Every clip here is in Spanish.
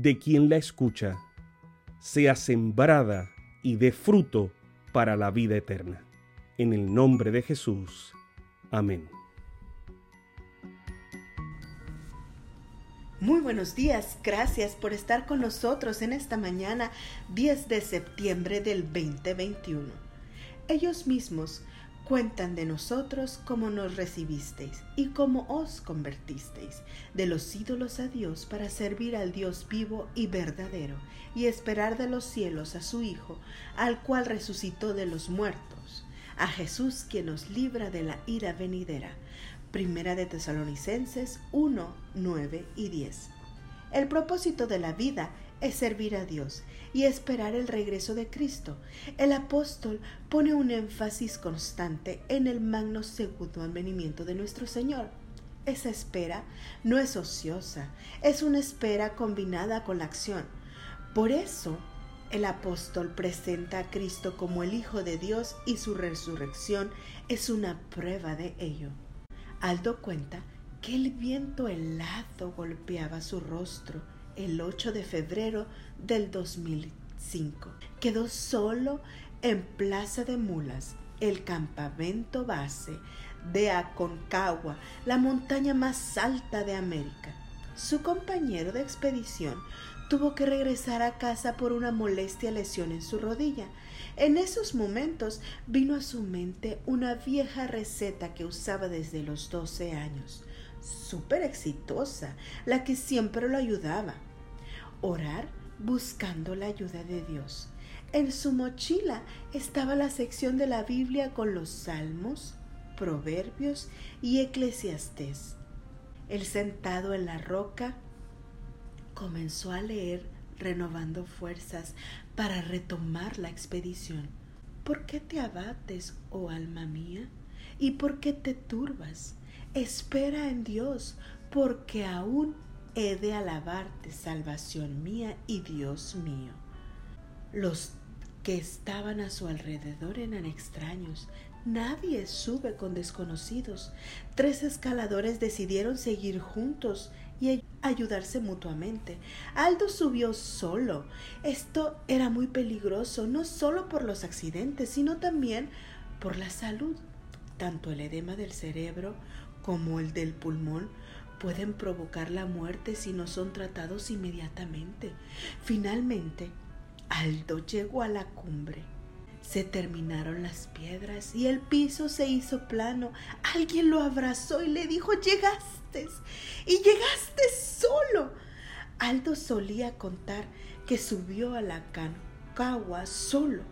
de quien la escucha, sea sembrada y dé fruto para la vida eterna. En el nombre de Jesús. Amén. Muy buenos días, gracias por estar con nosotros en esta mañana 10 de septiembre del 2021. Ellos mismos cuentan de nosotros cómo nos recibisteis y cómo os convertisteis de los ídolos a Dios para servir al Dios vivo y verdadero y esperar de los cielos a su Hijo, al cual resucitó de los muertos, a Jesús quien nos libra de la ira venidera. Primera de Tesalonicenses 1, 9 y 10. El propósito de la vida es servir a Dios y esperar el regreso de Cristo. El apóstol pone un énfasis constante en el magno segundo advenimiento de nuestro Señor. Esa espera no es ociosa, es una espera combinada con la acción. Por eso, el apóstol presenta a Cristo como el Hijo de Dios y su resurrección es una prueba de ello. Aldo cuenta que el viento helado golpeaba su rostro el 8 de febrero del 2005. Quedó solo en Plaza de Mulas, el campamento base de Aconcagua, la montaña más alta de América. Su compañero de expedición tuvo que regresar a casa por una molestia lesión en su rodilla. En esos momentos vino a su mente una vieja receta que usaba desde los 12 años, súper exitosa, la que siempre lo ayudaba orar buscando la ayuda de Dios. En su mochila estaba la sección de la Biblia con los salmos, proverbios y eclesiastés. Él sentado en la roca comenzó a leer renovando fuerzas para retomar la expedición. ¿Por qué te abates, oh alma mía? ¿Y por qué te turbas? Espera en Dios, porque aún he de alabarte, salvación mía y Dios mío. Los que estaban a su alrededor eran extraños. Nadie sube con desconocidos. Tres escaladores decidieron seguir juntos y ayudarse mutuamente. Aldo subió solo. Esto era muy peligroso, no solo por los accidentes, sino también por la salud. Tanto el edema del cerebro como el del pulmón pueden provocar la muerte si no son tratados inmediatamente. Finalmente, Aldo llegó a la cumbre. Se terminaron las piedras y el piso se hizo plano. Alguien lo abrazó y le dijo, llegaste y llegaste solo. Aldo solía contar que subió a la Cancagua solo,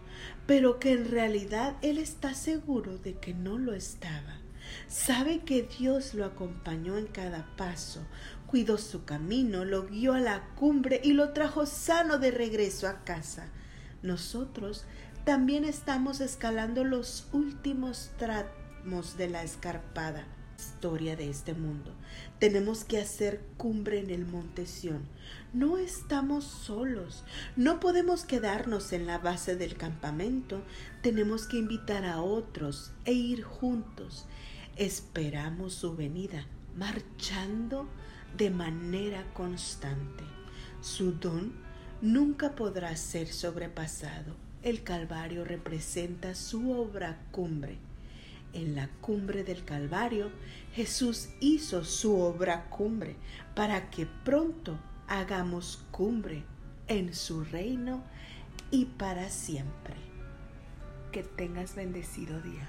pero que en realidad él está seguro de que no lo estaba. Sabe que Dios lo acompañó en cada paso, cuidó su camino, lo guió a la cumbre y lo trajo sano de regreso a casa. Nosotros también estamos escalando los últimos tramos de la escarpada historia de este mundo. Tenemos que hacer cumbre en el monte Sión. No estamos solos. No podemos quedarnos en la base del campamento. Tenemos que invitar a otros e ir juntos esperamos su venida, marchando de manera constante. Su don nunca podrá ser sobrepasado. El Calvario representa su obra cumbre. En la cumbre del Calvario, Jesús hizo su obra cumbre para que pronto hagamos cumbre en su reino y para siempre. Que tengas bendecido día.